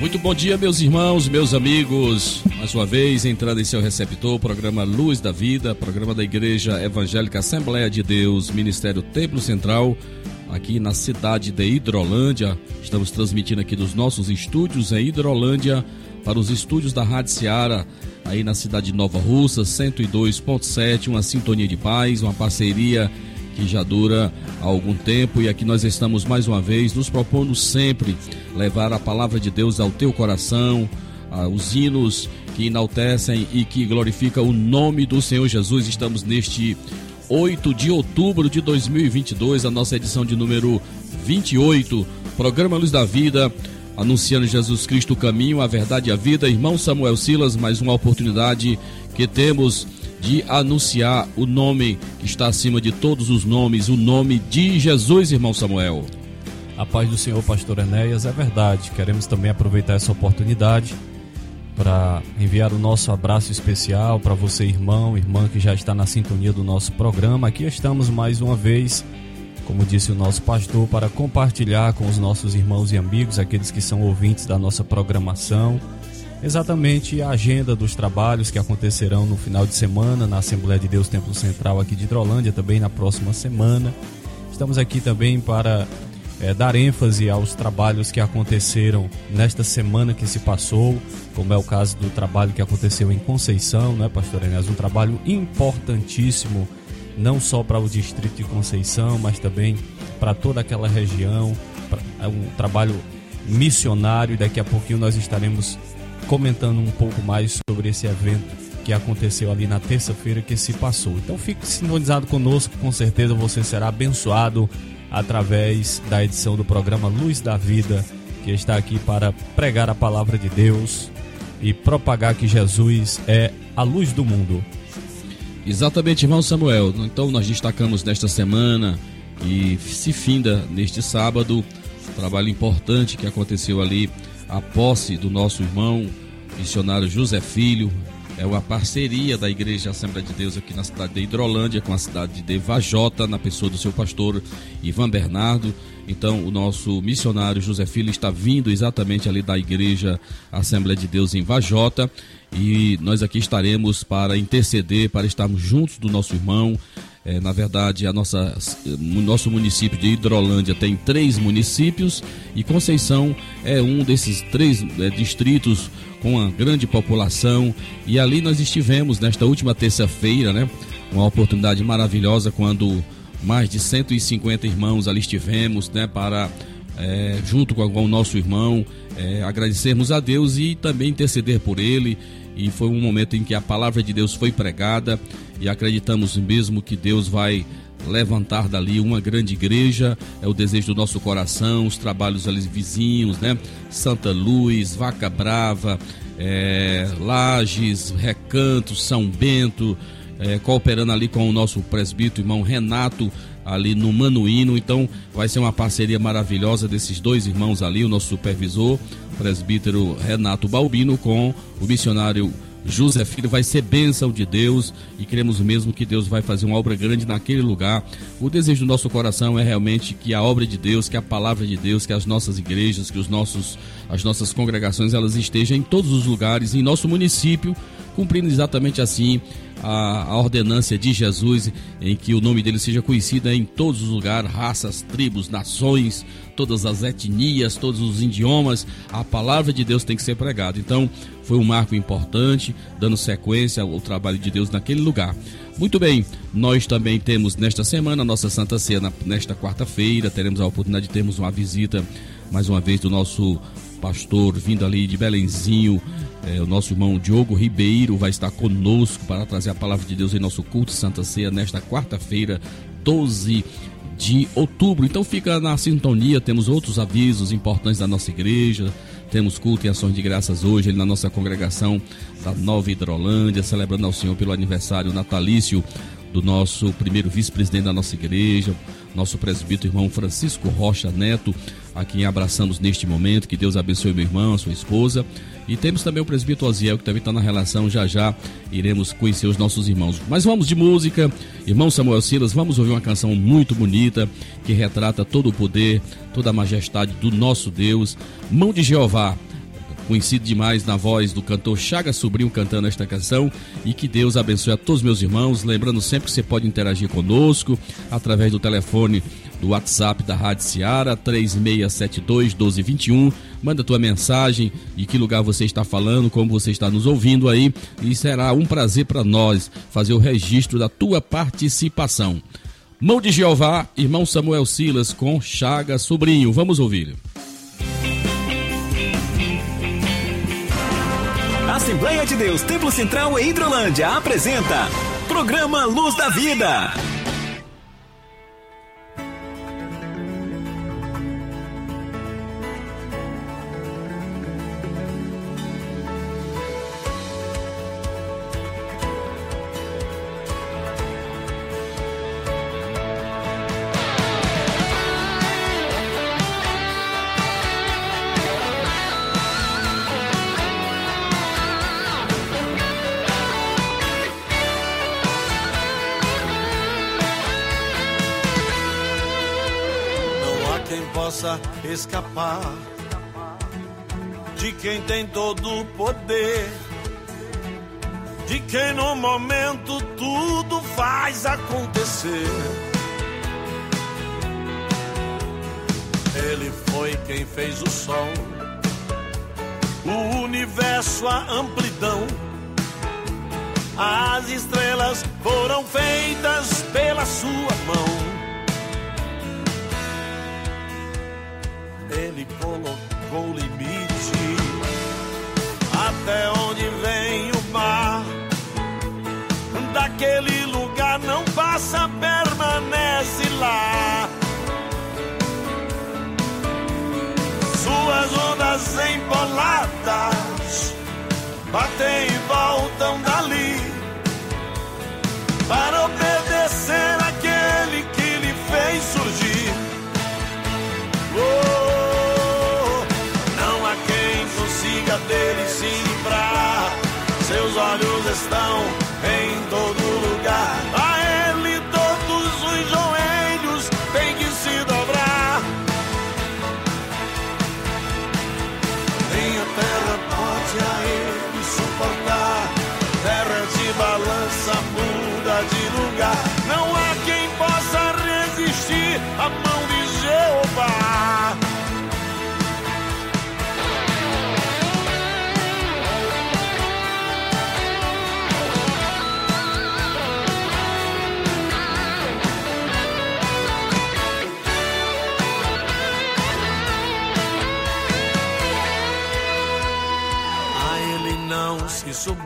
Muito bom dia, meus irmãos, meus amigos. Mais uma vez, entrando em seu receptor, programa Luz da Vida, programa da Igreja Evangélica Assembleia de Deus, Ministério Templo Central, aqui na cidade de Hidrolândia. Estamos transmitindo aqui dos nossos estúdios em Hidrolândia para os estúdios da Rádio Seara, aí na cidade de Nova Russa, 102.7, uma sintonia de paz, uma parceria que já dura há algum tempo e aqui nós estamos mais uma vez nos propondo sempre levar a palavra de Deus ao teu coração, os hinos que enaltecem e que glorificam o nome do Senhor Jesus. Estamos neste 8 de outubro de 2022, a nossa edição de número 28, programa Luz da Vida, anunciando Jesus Cristo o caminho, a verdade e a vida. Irmão Samuel Silas, mais uma oportunidade que temos de anunciar o nome que está acima de todos os nomes, o nome de Jesus, irmão Samuel. A paz do Senhor, pastor Enéas, é verdade. Queremos também aproveitar essa oportunidade para enviar o nosso abraço especial para você, irmão, irmã que já está na sintonia do nosso programa. Aqui estamos mais uma vez, como disse o nosso pastor, para compartilhar com os nossos irmãos e amigos, aqueles que são ouvintes da nossa programação exatamente a agenda dos trabalhos que acontecerão no final de semana na Assembleia de Deus Templo Central aqui de Hidrolândia, também na próxima semana. Estamos aqui também para é, dar ênfase aos trabalhos que aconteceram nesta semana que se passou, como é o caso do trabalho que aconteceu em Conceição, né, Pastor Enéas? Um trabalho importantíssimo, não só para o distrito de Conceição, mas também para toda aquela região. É um trabalho missionário. Daqui a pouquinho nós estaremos comentando um pouco mais sobre esse evento que aconteceu ali na terça-feira que se passou. Então fique sintonizado conosco, com certeza você será abençoado através da edição do programa Luz da Vida, que está aqui para pregar a palavra de Deus e propagar que Jesus é a luz do mundo. Exatamente, irmão Samuel. Então nós destacamos nesta semana e se finda neste sábado um trabalho importante que aconteceu ali a posse do nosso irmão missionário José Filho. É uma parceria da Igreja Assembleia de Deus aqui na cidade de Hidrolândia com a cidade de Vajota, na pessoa do seu pastor Ivan Bernardo. Então, o nosso missionário José Filho está vindo exatamente ali da Igreja Assembleia de Deus em Vajota e nós aqui estaremos para interceder, para estarmos juntos do nosso irmão, é, na verdade, a nossa, nosso município de Hidrolândia tem três municípios e Conceição é um desses três é, distritos com uma grande população. E ali nós estivemos nesta última terça-feira, né? Uma oportunidade maravilhosa quando mais de 150 irmãos ali estivemos, né? Para é, junto com o nosso irmão, é, agradecermos a Deus e também interceder por ele e foi um momento em que a palavra de Deus foi pregada e acreditamos mesmo que Deus vai levantar dali uma grande igreja, é o desejo do nosso coração, os trabalhos ali vizinhos, né? Santa Luz, Vaca Brava, é, Lages, Recanto, São Bento, é, cooperando ali com o nosso presbítero irmão Renato, ali no Manuíno. Então vai ser uma parceria maravilhosa desses dois irmãos ali, o nosso supervisor, presbítero Renato Balbino, com o missionário José Filho vai ser bênção de Deus e queremos mesmo que Deus vai fazer uma obra grande naquele lugar. O desejo do nosso coração é realmente que a obra de Deus, que a palavra de Deus, que as nossas igrejas, que os nossos, as nossas congregações, elas estejam em todos os lugares, em nosso município, cumprindo exatamente assim a, a ordenância de Jesus, em que o nome dele seja conhecido em todos os lugares, raças, tribos, nações, todas as etnias, todos os idiomas, a palavra de Deus tem que ser pregada. Então, foi um marco importante, dando sequência ao trabalho de Deus naquele lugar. Muito bem, nós também temos nesta semana a nossa Santa Cena, nesta quarta-feira, teremos a oportunidade de termos uma visita, mais uma vez, do nosso pastor vindo ali de Belenzinho, é, o nosso irmão Diogo Ribeiro vai estar conosco para trazer a palavra de Deus em nosso culto Santa Ceia nesta quarta-feira, 12 de outubro. Então fica na sintonia, temos outros avisos importantes da nossa igreja. Temos culto e ações de graças hoje na nossa congregação da Nova Hidrolândia, celebrando ao Senhor pelo aniversário natalício do nosso primeiro vice-presidente da nossa igreja, nosso presbítero irmão Francisco Rocha Neto, a quem abraçamos neste momento. Que Deus abençoe meu irmão, sua esposa. E temos também o presbítero Oziel, que também está na relação. Já já iremos conhecer os nossos irmãos. Mas vamos de música. Irmão Samuel Silas, vamos ouvir uma canção muito bonita que retrata todo o poder, toda a majestade do nosso Deus. Mão de Jeová conhecido demais na voz do cantor Chaga Sobrinho cantando esta canção. E que Deus abençoe a todos meus irmãos. Lembrando sempre que você pode interagir conosco através do telefone do WhatsApp da Rádio Seara 3672 1221. Manda tua mensagem, de que lugar você está falando, como você está nos ouvindo aí, e será um prazer para nós fazer o registro da tua participação. Mão de Jeová, irmão Samuel Silas com Chaga Sobrinho. Vamos ouvir. Assembleia de Deus Templo Central e Hidrolândia apresenta Programa Luz da Vida. Escapar de quem tem todo o poder, de quem no momento tudo faz acontecer. Ele foi quem fez o sol, o universo, a amplidão. As estrelas foram feitas pela sua mão. Colocou limite até onde vem o mar. Daquele lugar não passa, permanece lá. Suas ondas emboladas batem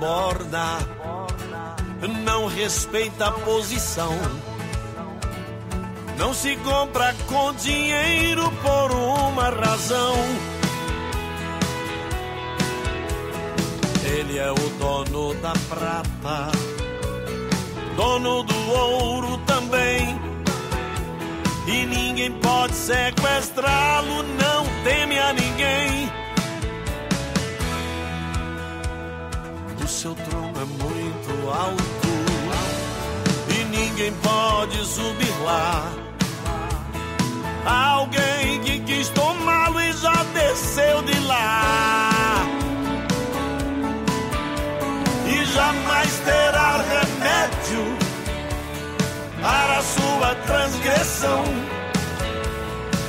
suborna, não respeita a posição. Não se compra com dinheiro por uma razão. Ele é o dono da prata, dono do ouro também. E ninguém pode sequestrá-lo, não teme a ninguém. Alto e ninguém pode subir lá. Alguém que quis tomá-lo e já desceu de lá. E jamais terá remédio para sua transgressão.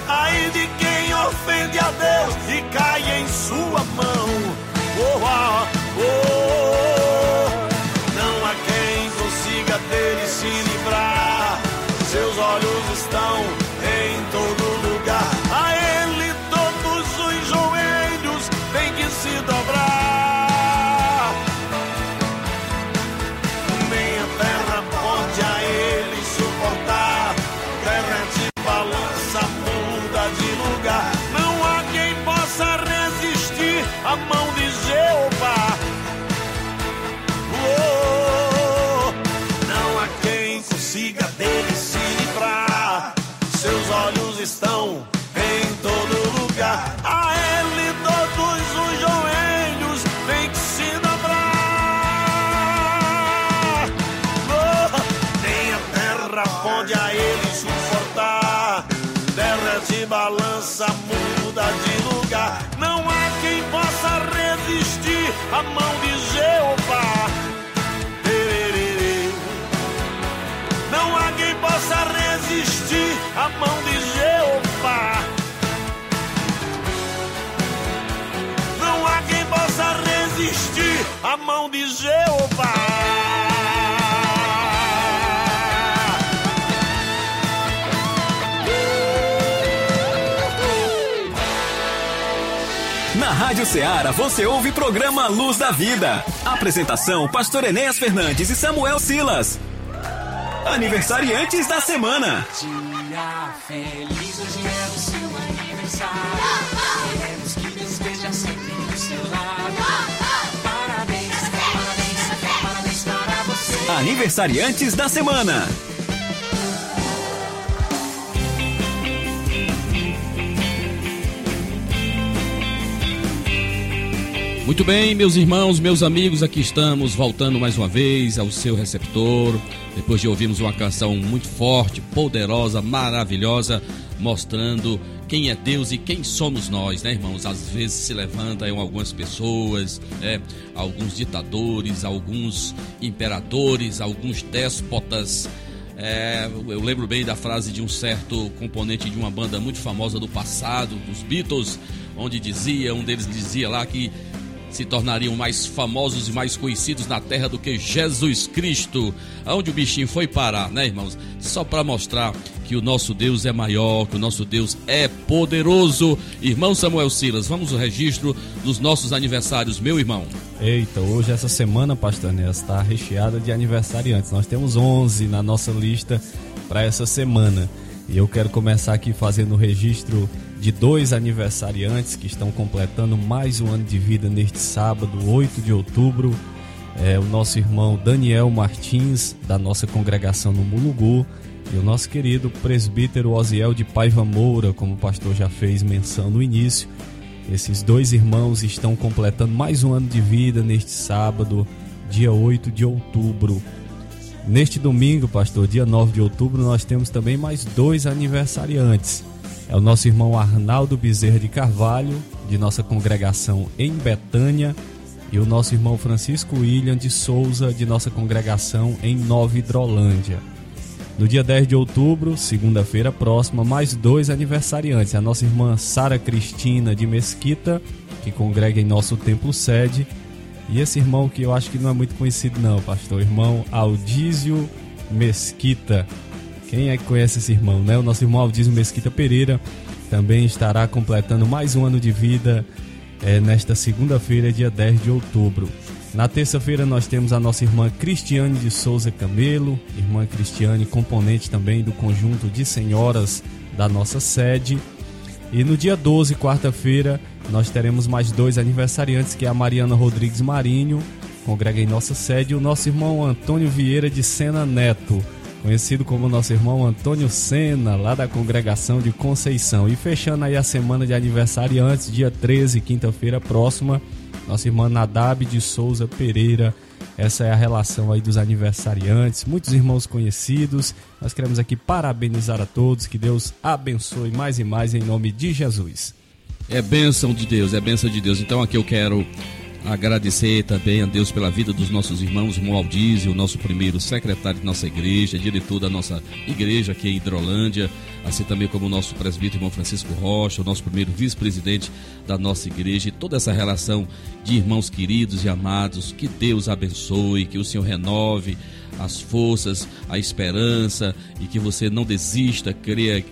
Aí de quem ofende a Deus Na Rádio Ceará você ouve programa Luz da Vida. Apresentação: Pastor Enéas Fernandes e Samuel Silas. Aniversariantes da semana. Dia feliz, hoje é o seu aniversário. Aniversariantes da semana. Muito bem, meus irmãos, meus amigos, aqui estamos voltando mais uma vez ao seu receptor. Depois de ouvirmos uma canção muito forte, poderosa, maravilhosa, mostrando quem é Deus e quem somos nós, né, irmãos? Às vezes se levantam algumas pessoas, né, alguns ditadores, alguns imperadores, alguns déspotas. É, eu lembro bem da frase de um certo componente de uma banda muito famosa do passado, dos Beatles, onde dizia, um deles dizia lá que se tornariam mais famosos e mais conhecidos na terra do que Jesus Cristo. Aonde o bichinho foi parar, né, irmãos? Só para mostrar que o nosso Deus é maior, que o nosso Deus é poderoso. Irmão Samuel Silas, vamos ao registro dos nossos aniversários, meu irmão. Eita, hoje essa semana, Pastor está recheada de aniversariantes. Nós temos 11 na nossa lista para essa semana. E eu quero começar aqui fazendo o registro de dois aniversariantes que estão completando mais um ano de vida neste sábado, 8 de outubro. É o nosso irmão Daniel Martins, da nossa congregação no Mulugu, e o nosso querido presbítero Osiel de Paiva Moura, como o pastor já fez menção no início. Esses dois irmãos estão completando mais um ano de vida neste sábado, dia 8 de outubro. Neste domingo, pastor, dia 9 de outubro, nós temos também mais dois aniversariantes. É o nosso irmão Arnaldo Bezerra de Carvalho, de nossa congregação em Betânia, e o nosso irmão Francisco William de Souza, de nossa congregação em Nova Hidrolândia. No dia 10 de outubro, segunda-feira próxima, mais dois aniversariantes. A nossa irmã Sara Cristina de Mesquita, que congrega em nosso templo sede, e esse irmão que eu acho que não é muito conhecido não, pastor, irmão Aldísio Mesquita. Quem é que conhece esse irmão, né? O nosso irmão Aldísio Mesquita Pereira também estará completando mais um ano de vida é, nesta segunda-feira, dia 10 de outubro. Na terça-feira nós temos a nossa irmã Cristiane de Souza Camelo, irmã Cristiane, componente também do conjunto de senhoras da nossa sede. E no dia 12, quarta-feira, nós teremos mais dois aniversariantes, que é a Mariana Rodrigues Marinho, congrega em nossa sede, e o nosso irmão Antônio Vieira de Sena Neto, conhecido como nosso irmão Antônio Sena, lá da congregação de Conceição. E fechando aí a semana de aniversariantes, dia 13, quinta-feira próxima, nossa irmã Nadab de Souza Pereira. Essa é a relação aí dos aniversariantes, muitos irmãos conhecidos. Nós queremos aqui parabenizar a todos, que Deus abençoe mais e mais em nome de Jesus. É bênção de Deus, é bênção de Deus. Então aqui eu quero agradecer também a Deus pela vida dos nossos irmãos, irmão Aldísio, o nosso primeiro secretário de nossa igreja, diretor da nossa igreja aqui em Hidrolândia, assim também como o nosso presbítero, irmão Francisco Rocha, o nosso primeiro vice-presidente da nossa igreja, e toda essa relação de irmãos queridos e amados, que Deus abençoe, que o Senhor renove as forças, a esperança e que você não desista, creia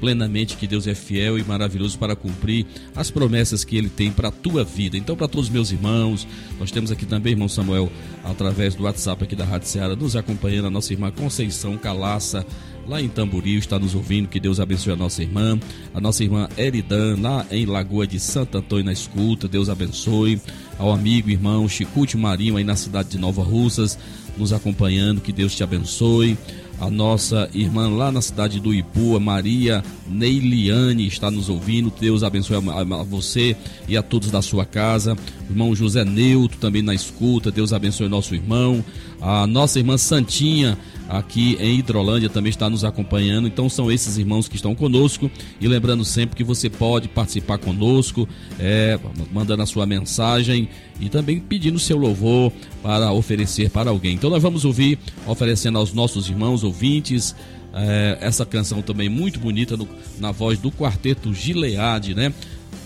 plenamente que Deus é fiel e maravilhoso para cumprir as promessas que Ele tem para a tua vida. Então, para todos os meus irmãos, nós temos aqui também, irmão Samuel, através do WhatsApp aqui da Rádio Ceará, nos acompanhando, a nossa irmã Conceição Calaça, lá em Tamboril, está nos ouvindo. Que Deus abençoe a nossa irmã. A nossa irmã Eridan, lá em Lagoa de Santo Antônio, na escuta. Deus abençoe. Ao amigo, irmão Chicute Marinho, aí na cidade de Nova Russas, nos acompanhando. Que Deus te abençoe. A nossa irmã lá na cidade do Ipu, Maria Neiliane, está nos ouvindo. Deus abençoe a, a você e a todos da sua casa. O irmão José Neuto também na escuta. Deus abençoe nosso irmão. A nossa irmã Santinha, aqui em Hidrolândia também está nos acompanhando. Então são esses irmãos que estão conosco. E lembrando sempre que você pode participar conosco, é, mandando a sua mensagem e também pedindo seu louvor para oferecer para alguém. Então nós vamos ouvir, oferecendo aos nossos irmãos ouvintes. É, essa canção também muito bonita no, na voz do quarteto Gileade, né?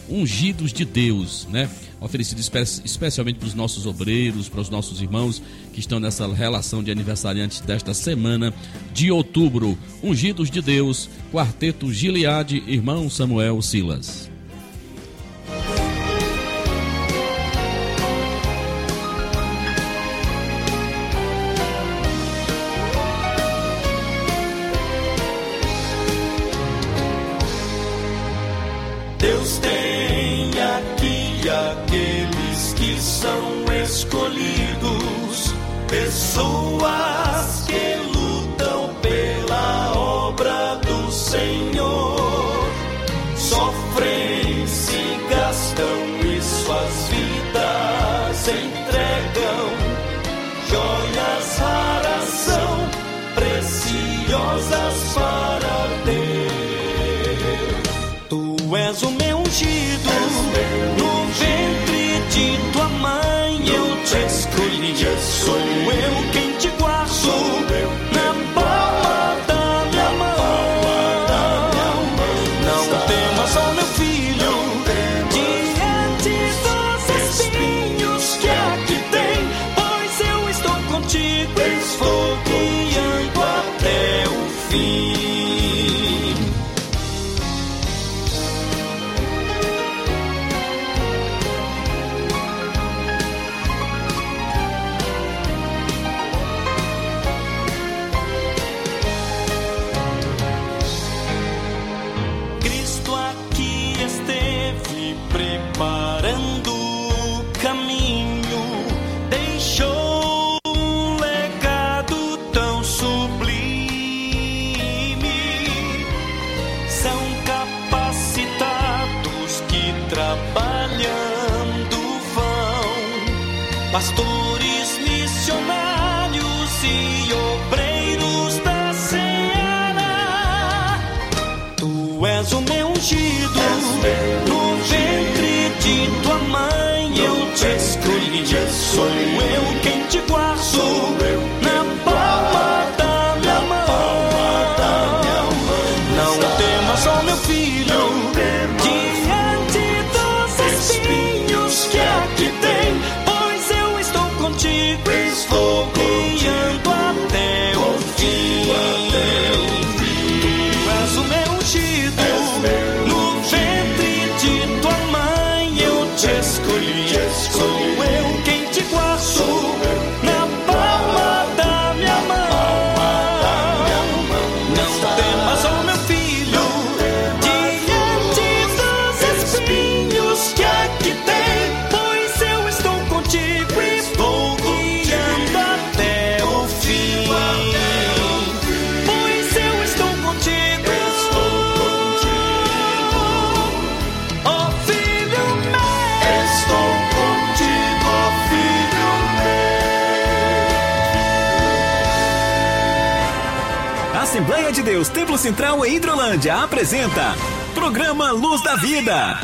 Ungidos de Deus, né? Oferecido espe especialmente para os nossos obreiros, para os nossos irmãos que estão nessa relação de aniversariantes desta semana de outubro. Ungidos de Deus, Quarteto Gileade, irmão Samuel Silas. Assembleia de Deus Templo Central em Hidrolândia apresenta Programa Luz da Vida.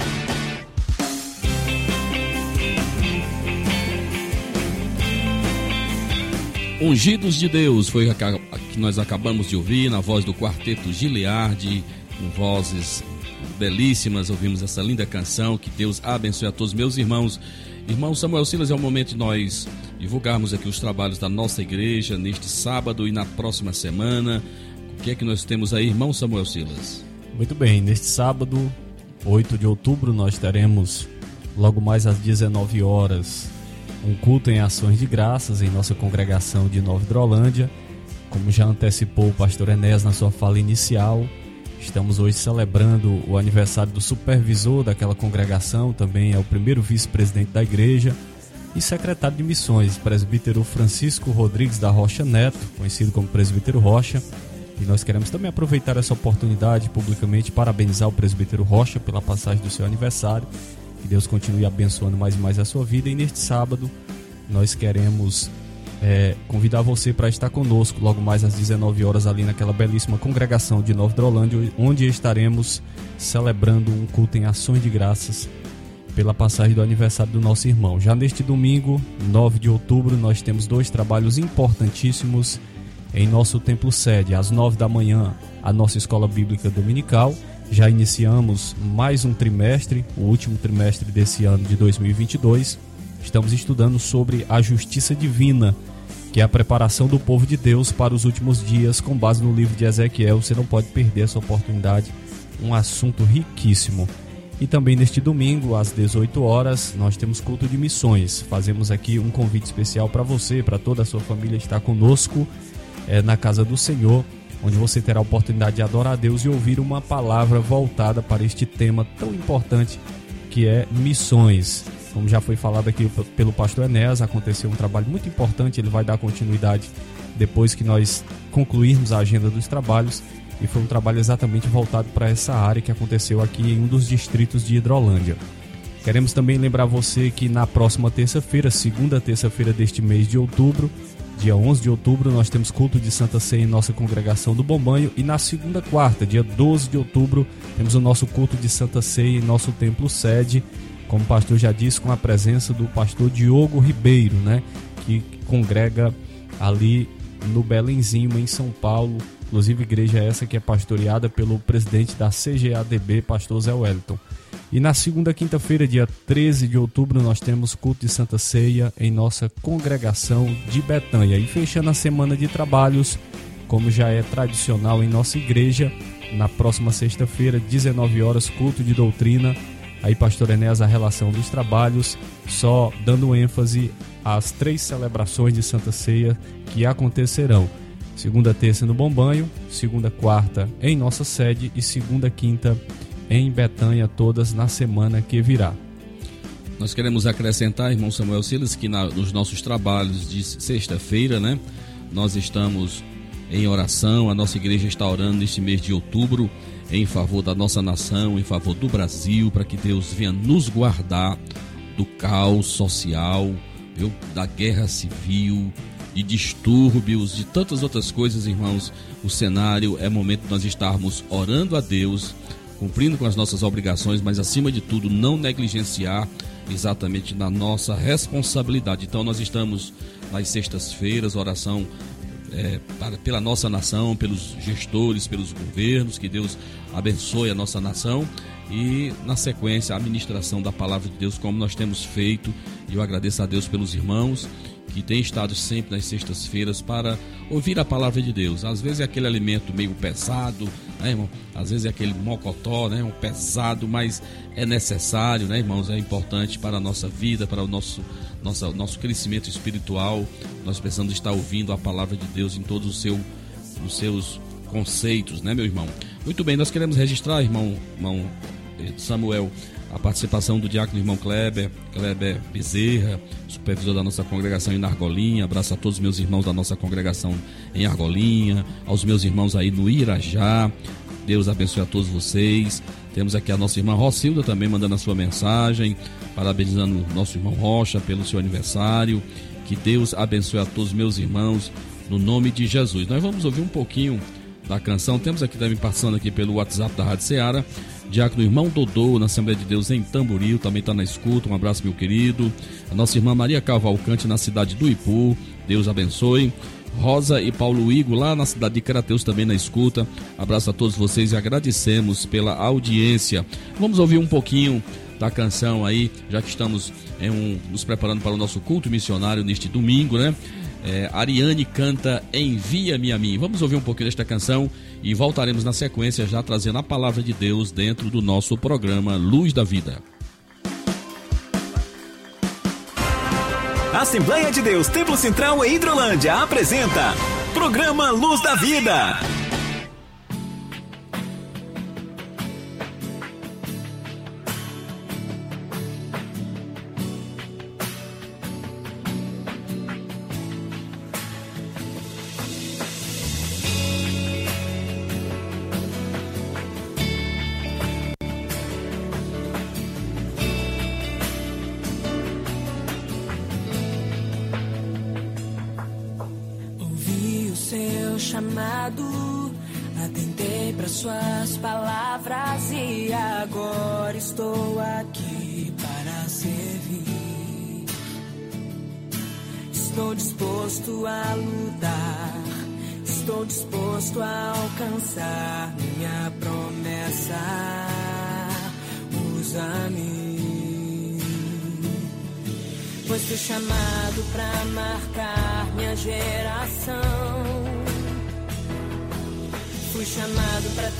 Ungidos de Deus foi a que nós acabamos de ouvir na voz do quarteto Gileade, com vozes belíssimas. Ouvimos essa linda canção. Que Deus abençoe a todos meus irmãos. Irmão Samuel Silas, é o momento de nós divulgarmos aqui os trabalhos da nossa igreja neste sábado e na próxima semana. O que é que nós temos aí, irmão Samuel Silas? Muito bem, neste sábado, 8 de outubro, nós teremos logo mais às 19 horas um culto em ações de graças em nossa congregação de Nova Hidrolândia. Como já antecipou o pastor Enéas na sua fala inicial, estamos hoje celebrando o aniversário do supervisor daquela congregação, também é o primeiro vice-presidente da igreja e secretário de missões, presbítero Francisco Rodrigues da Rocha Neto, conhecido como presbítero Rocha. E nós queremos também aproveitar essa oportunidade publicamente parabenizar o presbítero Rocha pela passagem do seu aniversário. Que Deus continue abençoando mais e mais a sua vida. E neste sábado nós queremos é, convidar você para estar conosco logo mais às 19 horas ali naquela belíssima congregação de Nova Drolândia, onde estaremos celebrando um culto em ações de graças pela passagem do aniversário do nosso irmão. Já neste domingo, 9 de outubro, nós temos dois trabalhos importantíssimos em nosso templo sede. Às 9 da manhã, a nossa escola bíblica dominical. Já iniciamos mais um trimestre, o último trimestre desse ano de 2022. Estamos estudando sobre a justiça divina que é a preparação do povo de Deus para os últimos dias, com base no livro de Ezequiel. Você não pode perder essa oportunidade, um assunto riquíssimo. E também neste domingo, às 18 horas, nós temos culto de missões. Fazemos aqui um convite especial para você, para toda a sua família estar conosco é, na casa do Senhor, onde você terá a oportunidade de adorar a Deus e ouvir uma palavra voltada para este tema tão importante que é missões. Como já foi falado aqui pelo pastor Enéas, aconteceu um trabalho muito importante, ele vai dar continuidade depois que nós concluirmos a agenda dos trabalhos. E foi um trabalho exatamente voltado para essa área que aconteceu aqui em um dos distritos de Hidrolândia. Queremos também lembrar você que na próxima terça-feira, segunda terça-feira deste mês de outubro, dia 11 de outubro, nós temos culto de Santa Ceia em nossa congregação do Bombanho. E na segunda quarta, dia 12 de outubro, temos o nosso culto de Santa Ceia em nosso templo sede como o pastor já disse, com a presença do pastor Diogo Ribeiro, né, que congrega ali no Belenzinho, em São Paulo. Inclusive, igreja essa que é pastoreada pelo presidente da CGADB, pastor Zé Wellington. E na segunda quinta-feira, dia 13 de outubro, nós temos culto de Santa Ceia em nossa congregação de Betânia. E fechando a semana de trabalhos, como já é tradicional em nossa igreja, na próxima sexta-feira, 19 horas, culto de doutrina aí pastor Enéas a relação dos trabalhos, só dando ênfase às três celebrações de Santa Ceia que acontecerão. Segunda terça no Bombanho, segunda quarta em nossa sede e segunda quinta em Betânia, todas na semana que virá. Nós queremos acrescentar, irmão Samuel Silas, que na, nos nossos trabalhos de sexta-feira, né, nós estamos em oração, a nossa igreja está orando neste mês de outubro em favor da nossa nação, em favor do Brasil, para que Deus venha nos guardar do caos social, viu? da guerra civil, de distúrbios, de tantas outras coisas, irmãos. O cenário é momento de nós estarmos orando a Deus, cumprindo com as nossas obrigações, mas acima de tudo, não negligenciar exatamente na nossa responsabilidade. Então, nós estamos nas sextas-feiras, oração é, para, pela nossa nação, pelos gestores, pelos governos, que Deus abençoe a nossa nação e na sequência a administração da palavra de Deus como nós temos feito. E eu agradeço a Deus pelos irmãos que têm estado sempre nas sextas-feiras para ouvir a palavra de Deus. Às vezes é aquele alimento meio pesado, né, irmão? Às vezes é aquele mocotó, né, um pesado, mas é necessário, né, irmãos? É importante para a nossa vida, para o nosso nosso nosso crescimento espiritual. Nós precisamos estar ouvindo a palavra de Deus em todos os, seu, os seus conceitos, né, meu irmão? Muito bem, nós queremos registrar, irmão, irmão eh, Samuel, a participação do diácono irmão Kleber, Kleber Bezerra, supervisor da nossa congregação em Argolinha. Abraço a todos os meus irmãos da nossa congregação em Argolinha, aos meus irmãos aí no Irajá. Deus abençoe a todos vocês. Temos aqui a nossa irmã Rocilda também mandando a sua mensagem, parabenizando o nosso irmão Rocha pelo seu aniversário. Que Deus abençoe a todos os meus irmãos, no nome de Jesus. Nós vamos ouvir um pouquinho da canção. Temos aqui também passando aqui pelo WhatsApp da Rádio Ceará. Diácono Irmão Dodô, na Assembleia de Deus em Tamboril, também está na escuta. Um abraço, meu querido. A nossa irmã Maria Cavalcante, na cidade do Ipu. Deus abençoe. Rosa e Paulo Igo, lá na cidade de Crateus, também na escuta. Abraço a todos vocês e agradecemos pela audiência. Vamos ouvir um pouquinho da canção aí, já que estamos um, nos preparando para o nosso culto missionário neste domingo, né? É, Ariane canta Envia-me a mim. Vamos ouvir um pouquinho desta canção e voltaremos na sequência já trazendo a palavra de Deus dentro do nosso programa Luz da Vida. Assembleia de Deus Templo Central em Hidrolândia apresenta Programa Luz da Vida.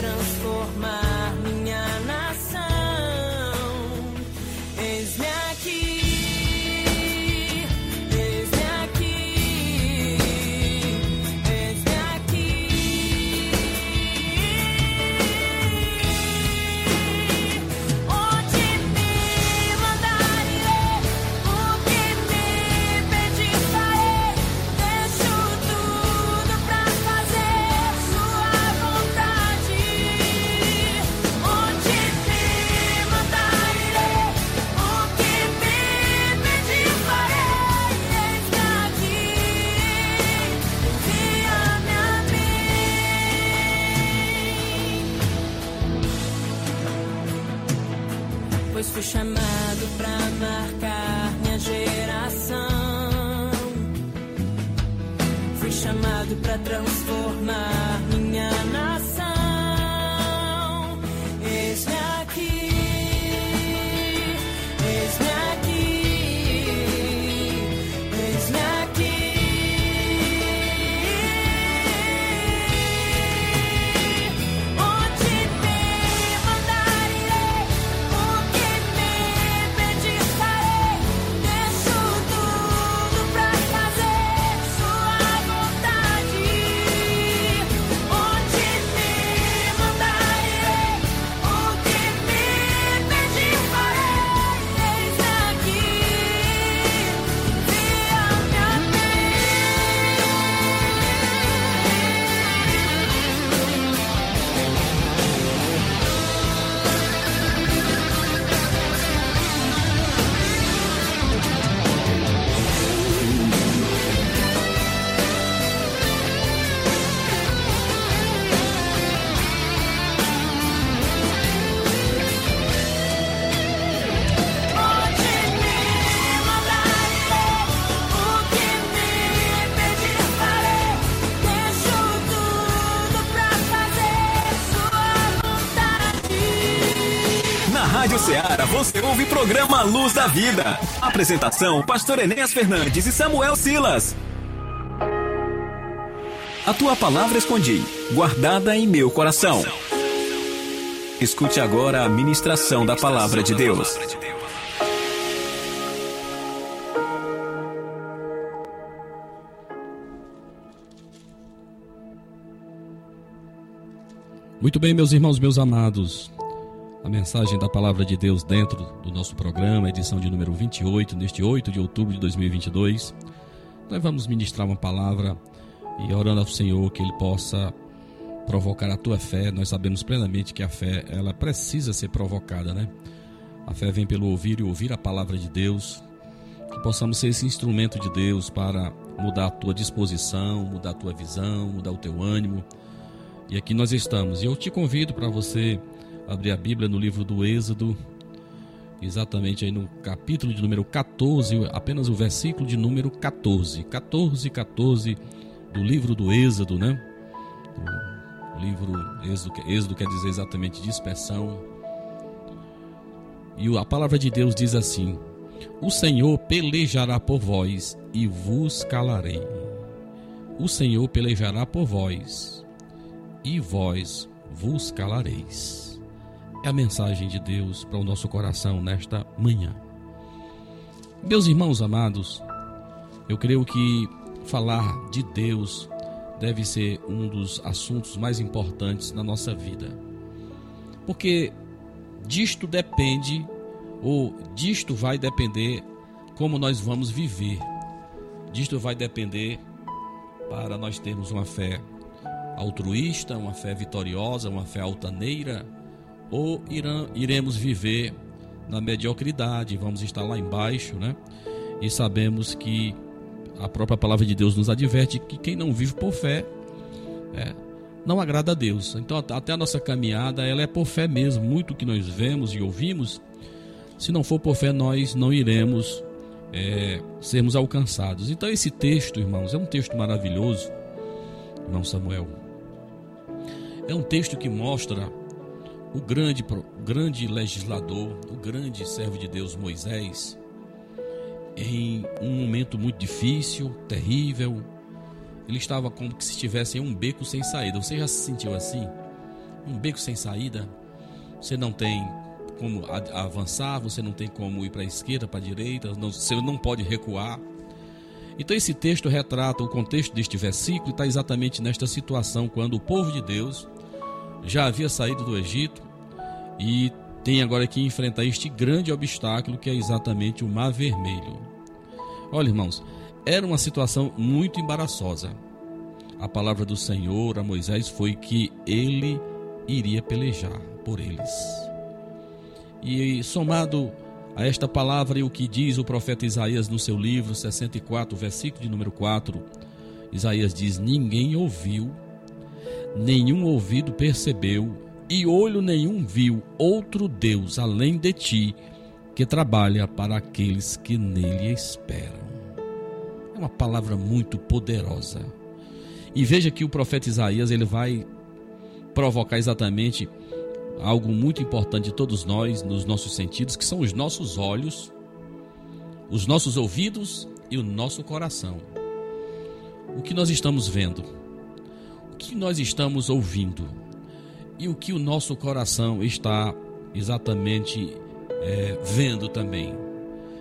trans programa Luz da Vida. Apresentação: Pastor Enéas Fernandes e Samuel Silas. A tua palavra escondi, guardada em meu coração. Escute agora a ministração da palavra de Deus. Muito bem, meus irmãos, meus amados. A mensagem da palavra de Deus dentro do nosso programa, edição de número 28, neste 8 de outubro de 2022. Nós vamos ministrar uma palavra e orando ao Senhor que Ele possa provocar a tua fé. Nós sabemos plenamente que a fé, ela precisa ser provocada, né? A fé vem pelo ouvir e ouvir a palavra de Deus. Que possamos ser esse instrumento de Deus para mudar a tua disposição, mudar a tua visão, mudar o teu ânimo. E aqui nós estamos. E eu te convido para você abrir a Bíblia no livro do Êxodo, exatamente aí no capítulo de número 14, apenas o versículo de número 14. 14, 14 do livro do Êxodo, né? O livro Êxodo, Êxodo quer dizer exatamente dispersão. E a palavra de Deus diz assim: O Senhor pelejará por vós e vos calarei. O Senhor pelejará por vós e vós vos calareis. É a mensagem de Deus para o nosso coração nesta manhã. Meus irmãos amados, eu creio que falar de Deus deve ser um dos assuntos mais importantes na nossa vida. Porque disto depende, ou disto vai depender como nós vamos viver. Disto vai depender para nós termos uma fé altruísta, uma fé vitoriosa, uma fé altaneira, ou irão, iremos viver na mediocridade, vamos estar lá embaixo, né? E sabemos que a própria palavra de Deus nos adverte que quem não vive por fé é, não agrada a Deus. Então até a nossa caminhada ela é por fé mesmo. Muito que nós vemos e ouvimos, se não for por fé nós não iremos é, sermos alcançados. Então esse texto, irmãos, é um texto maravilhoso, irmão Samuel. É um texto que mostra o grande, grande legislador, o grande servo de Deus Moisés, em um momento muito difícil, terrível. Ele estava como se estivesse em um beco sem saída. Você já se sentiu assim? Um beco sem saída? Você não tem como avançar, você não tem como ir para a esquerda, para a direita, não, você não pode recuar. Então esse texto retrata o contexto deste versículo, está exatamente nesta situação quando o povo de Deus já havia saído do Egito e tem agora que enfrentar este grande obstáculo que é exatamente o Mar Vermelho. Olha, irmãos, era uma situação muito embaraçosa. A palavra do Senhor a Moisés foi que ele iria pelejar por eles. E somado a esta palavra e o que diz o profeta Isaías no seu livro 64, versículo de número 4, Isaías diz: Ninguém ouviu, nenhum ouvido percebeu, e olho nenhum viu outro Deus além de ti, que trabalha para aqueles que nele esperam. É uma palavra muito poderosa. E veja que o profeta Isaías ele vai provocar exatamente algo muito importante de todos nós, nos nossos sentidos, que são os nossos olhos, os nossos ouvidos e o nosso coração. O que nós estamos vendo? Que nós estamos ouvindo? E o que o nosso coração está exatamente é, vendo também?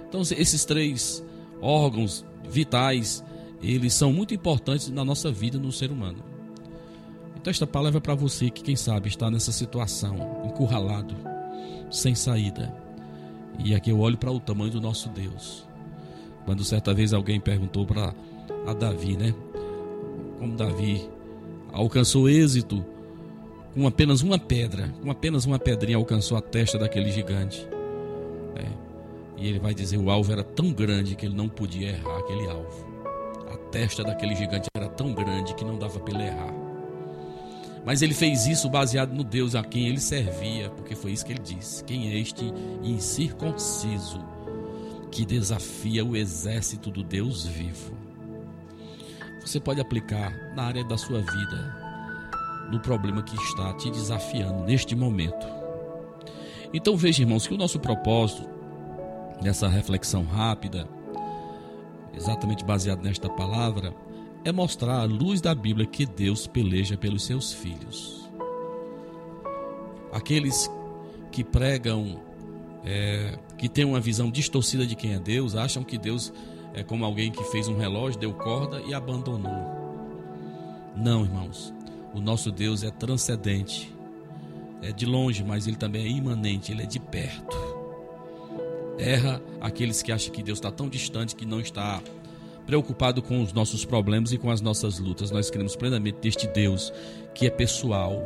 Então, esses três órgãos vitais, eles são muito importantes na nossa vida no ser humano. Então esta palavra é para você que quem sabe está nessa situação, encurralado, sem saída. E aqui eu olho para o tamanho do nosso Deus. Quando certa vez alguém perguntou para a Davi, né? Como Davi alcançou êxito com apenas uma pedra, com apenas uma pedrinha alcançou a testa daquele gigante. É. E ele vai dizer: o alvo era tão grande que ele não podia errar aquele alvo. A testa daquele gigante era tão grande que não dava para ele errar. Mas ele fez isso baseado no Deus a quem ele servia, porque foi isso que ele disse: Quem é este incircunciso que desafia o exército do Deus vivo? Você pode aplicar na área da sua vida, no problema que está te desafiando neste momento. Então veja, irmãos, que o nosso propósito nessa reflexão rápida, exatamente baseado nesta palavra, é mostrar à luz da Bíblia que Deus peleja pelos seus filhos. Aqueles que pregam, é, que têm uma visão distorcida de quem é Deus, acham que Deus é como alguém que fez um relógio, deu corda e abandonou. Não, irmãos. O nosso Deus é transcendente. É de longe, mas ele também é imanente, ele é de perto. Erra aqueles que acham que Deus está tão distante que não está preocupado com os nossos problemas e com as nossas lutas. Nós queremos plenamente deste Deus que é pessoal,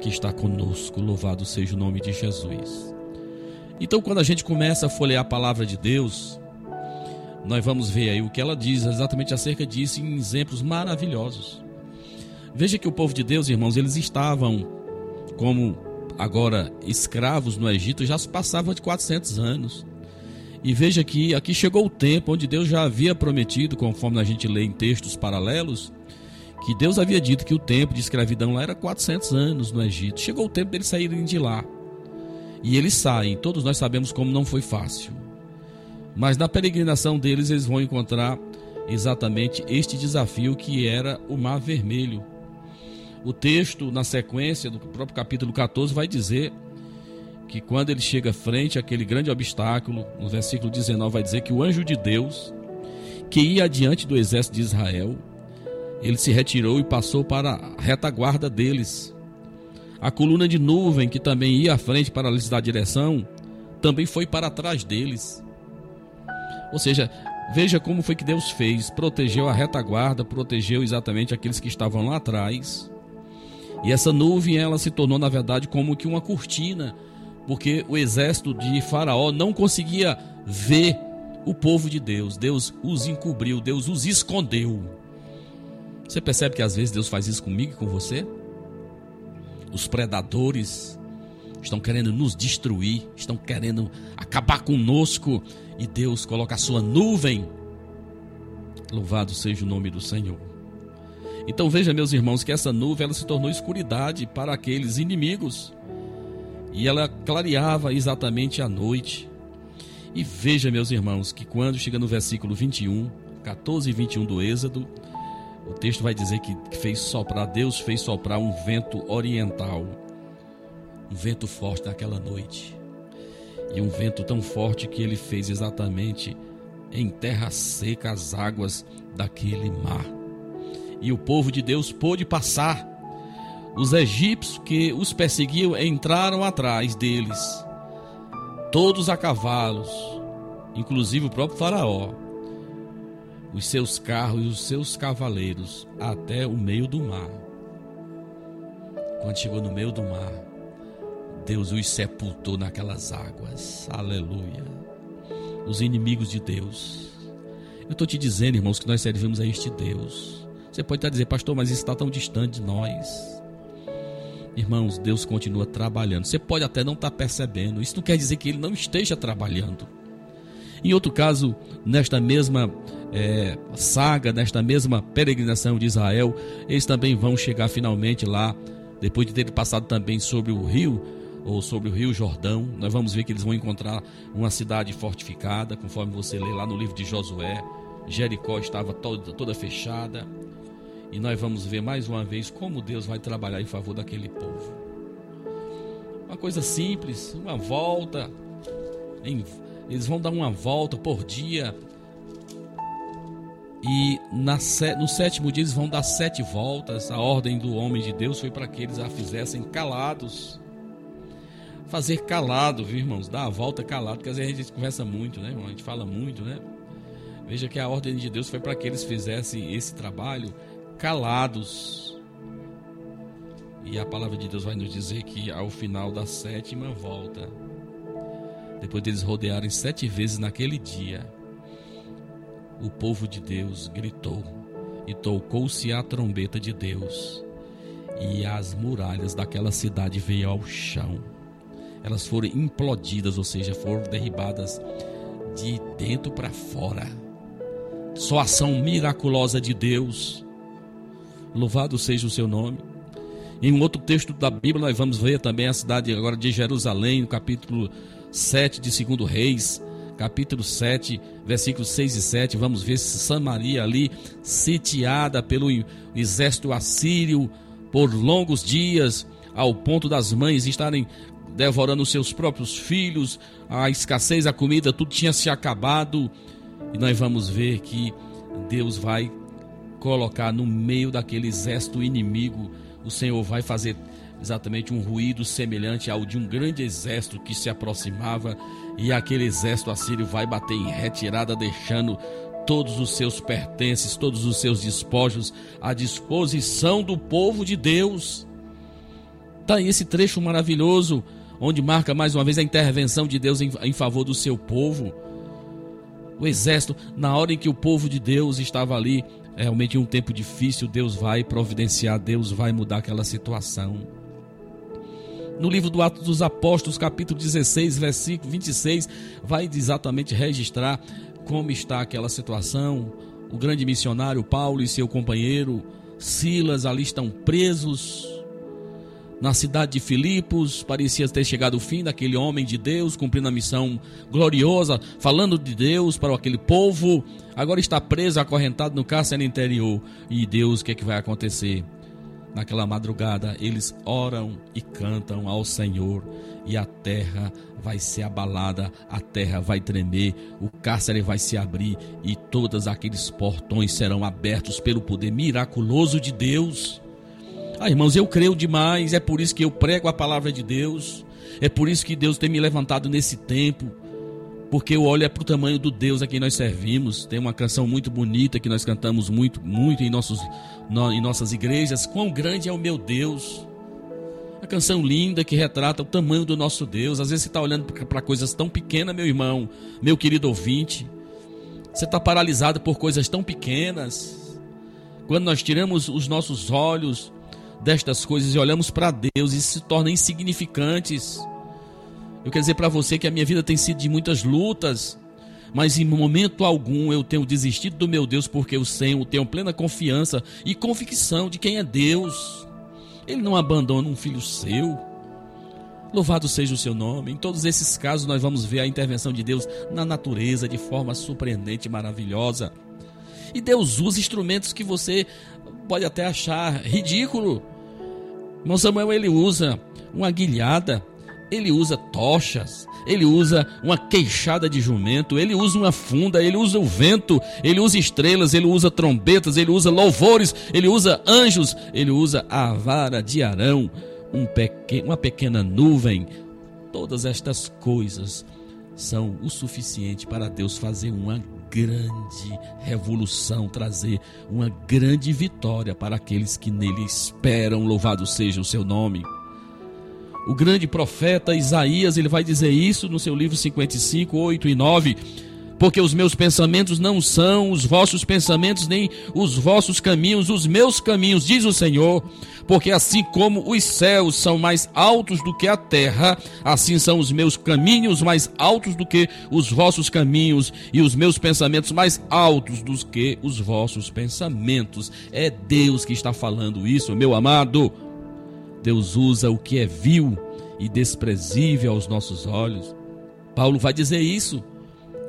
que está conosco. Louvado seja o nome de Jesus. Então, quando a gente começa a folhear a palavra de Deus, nós vamos ver aí o que ela diz exatamente acerca disso em exemplos maravilhosos. Veja que o povo de Deus, irmãos, eles estavam como agora escravos no Egito, já se passavam de 400 anos. E veja que aqui chegou o tempo onde Deus já havia prometido, conforme a gente lê em textos paralelos, que Deus havia dito que o tempo de escravidão lá era 400 anos no Egito. Chegou o tempo deles saírem de lá. E eles saem. Todos nós sabemos como não foi fácil. Mas na peregrinação deles, eles vão encontrar exatamente este desafio que era o Mar Vermelho. O texto, na sequência do próprio capítulo 14, vai dizer que quando ele chega frente àquele grande obstáculo, no versículo 19 vai dizer que o anjo de Deus, que ia adiante do exército de Israel, ele se retirou e passou para a retaguarda deles. A coluna de nuvem, que também ia à frente para lhes dar direção, também foi para trás deles. Ou seja, veja como foi que Deus fez: protegeu a retaguarda, protegeu exatamente aqueles que estavam lá atrás. E essa nuvem, ela se tornou, na verdade, como que uma cortina porque o exército de Faraó não conseguia ver o povo de Deus. Deus os encobriu, Deus os escondeu. Você percebe que às vezes Deus faz isso comigo e com você? Os predadores estão querendo nos destruir, estão querendo acabar conosco e Deus coloca a sua nuvem. Louvado seja o nome do Senhor. Então veja, meus irmãos, que essa nuvem ela se tornou escuridade para aqueles inimigos. E ela clareava exatamente a noite. E veja, meus irmãos, que quando chega no versículo 21, 14 e 21 do Êxodo, o texto vai dizer que fez soprar, Deus fez soprar um vento oriental, um vento forte naquela noite. E um vento tão forte que ele fez exatamente em terra seca as águas daquele mar. E o povo de Deus pôde passar. Os egípcios que os perseguiam entraram atrás deles, todos a cavalos, inclusive o próprio Faraó os seus carros e os seus cavaleiros até o meio do mar. Quando chegou no meio do mar, Deus os sepultou naquelas águas. Aleluia. Os inimigos de Deus. Eu estou te dizendo, irmãos, que nós servimos a este Deus. Você pode estar dizendo, pastor, mas isso está tão distante de nós. Irmãos, Deus continua trabalhando. Você pode até não estar percebendo. Isso não quer dizer que Ele não esteja trabalhando. Em outro caso, nesta mesma é, saga, nesta mesma peregrinação de Israel, eles também vão chegar finalmente lá, depois de terem passado também sobre o rio, ou sobre o rio Jordão. Nós vamos ver que eles vão encontrar uma cidade fortificada, conforme você lê lá no livro de Josué. Jericó estava toda, toda fechada. E nós vamos ver mais uma vez como Deus vai trabalhar em favor daquele povo. Uma coisa simples, uma volta. Eles vão dar uma volta por dia e no sétimo dia eles vão dar sete voltas. A ordem do homem de Deus foi para que eles a fizessem calados. Fazer calado, viu, irmãos? Dar a volta calado, porque às vezes a gente conversa muito, né, irmão? A gente fala muito, né? Veja que a ordem de Deus foi para que eles fizessem esse trabalho calados. E a palavra de Deus vai nos dizer que ao final da sétima volta, depois deles rodearem sete vezes naquele dia, o povo de Deus gritou e tocou-se a trombeta de Deus, e as muralhas daquela cidade veio ao chão. Elas foram implodidas, ou seja, foram derribadas de dentro para fora. Só ação miraculosa de Deus. Louvado seja o seu nome. Em um outro texto da Bíblia, nós vamos ver também a cidade agora de Jerusalém, no capítulo 7 de 2 Reis capítulo 7, versículos 6 e 7, vamos ver Samaria ali sitiada pelo exército assírio por longos dias, ao ponto das mães estarem devorando seus próprios filhos, a escassez da comida, tudo tinha se acabado. E nós vamos ver que Deus vai colocar no meio daquele exército inimigo, o Senhor vai fazer exatamente um ruído semelhante ao de um grande exército que se aproximava, e aquele exército assírio vai bater em retirada, deixando todos os seus pertences, todos os seus despojos à disposição do povo de Deus. Está aí esse trecho maravilhoso, onde marca mais uma vez a intervenção de Deus em, em favor do seu povo. O exército, na hora em que o povo de Deus estava ali, realmente em um tempo difícil, Deus vai providenciar, Deus vai mudar aquela situação no livro do Atos dos Apóstolos, capítulo 16, versículo 26, vai exatamente registrar como está aquela situação. O grande missionário Paulo e seu companheiro Silas ali estão presos na cidade de Filipos. Parecia ter chegado o fim daquele homem de Deus, cumprindo a missão gloriosa, falando de Deus para aquele povo. Agora está preso, acorrentado no cárcere interior. E Deus, o que é que vai acontecer? naquela madrugada, eles oram e cantam ao Senhor, e a terra vai ser abalada, a terra vai tremer, o cárcere vai se abrir, e todos aqueles portões serão abertos pelo poder miraculoso de Deus. Ah, irmãos, eu creio demais, é por isso que eu prego a palavra de Deus, é por isso que Deus tem me levantado nesse tempo porque eu olho é para o tamanho do Deus a quem nós servimos. Tem uma canção muito bonita que nós cantamos muito, muito em, nossos, no, em nossas igrejas. Quão grande é o meu Deus! Uma canção linda que retrata o tamanho do nosso Deus. Às vezes você está olhando para coisas tão pequenas, meu irmão, meu querido ouvinte. Você está paralisado por coisas tão pequenas. Quando nós tiramos os nossos olhos destas coisas e olhamos para Deus e se tornam insignificantes. Eu quero dizer para você que a minha vida tem sido de muitas lutas, mas em momento algum eu tenho desistido do meu Deus porque eu tenho, tenho plena confiança e convicção de quem é Deus. Ele não abandona um filho seu. Louvado seja o seu nome. Em todos esses casos, nós vamos ver a intervenção de Deus na natureza de forma surpreendente e maravilhosa. E Deus usa instrumentos que você pode até achar ridículo. Irmão Samuel, ele usa uma guilhada, ele usa tochas, ele usa uma queixada de jumento, ele usa uma funda, ele usa o vento, ele usa estrelas, ele usa trombetas, ele usa louvores, ele usa anjos, ele usa a vara de Arão, um uma pequena nuvem. Todas estas coisas são o suficiente para Deus fazer uma grande revolução, trazer uma grande vitória para aqueles que nele esperam. Louvado seja o seu nome. O grande profeta Isaías, ele vai dizer isso no seu livro 55, 8 e 9 porque os meus pensamentos não são os vossos pensamentos, nem os vossos caminhos, os meus caminhos, diz o Senhor. Porque assim como os céus são mais altos do que a terra, assim são os meus caminhos mais altos do que os vossos caminhos, e os meus pensamentos mais altos do que os vossos pensamentos. É Deus que está falando isso, meu amado. Deus usa o que é vil e desprezível aos nossos olhos. Paulo vai dizer isso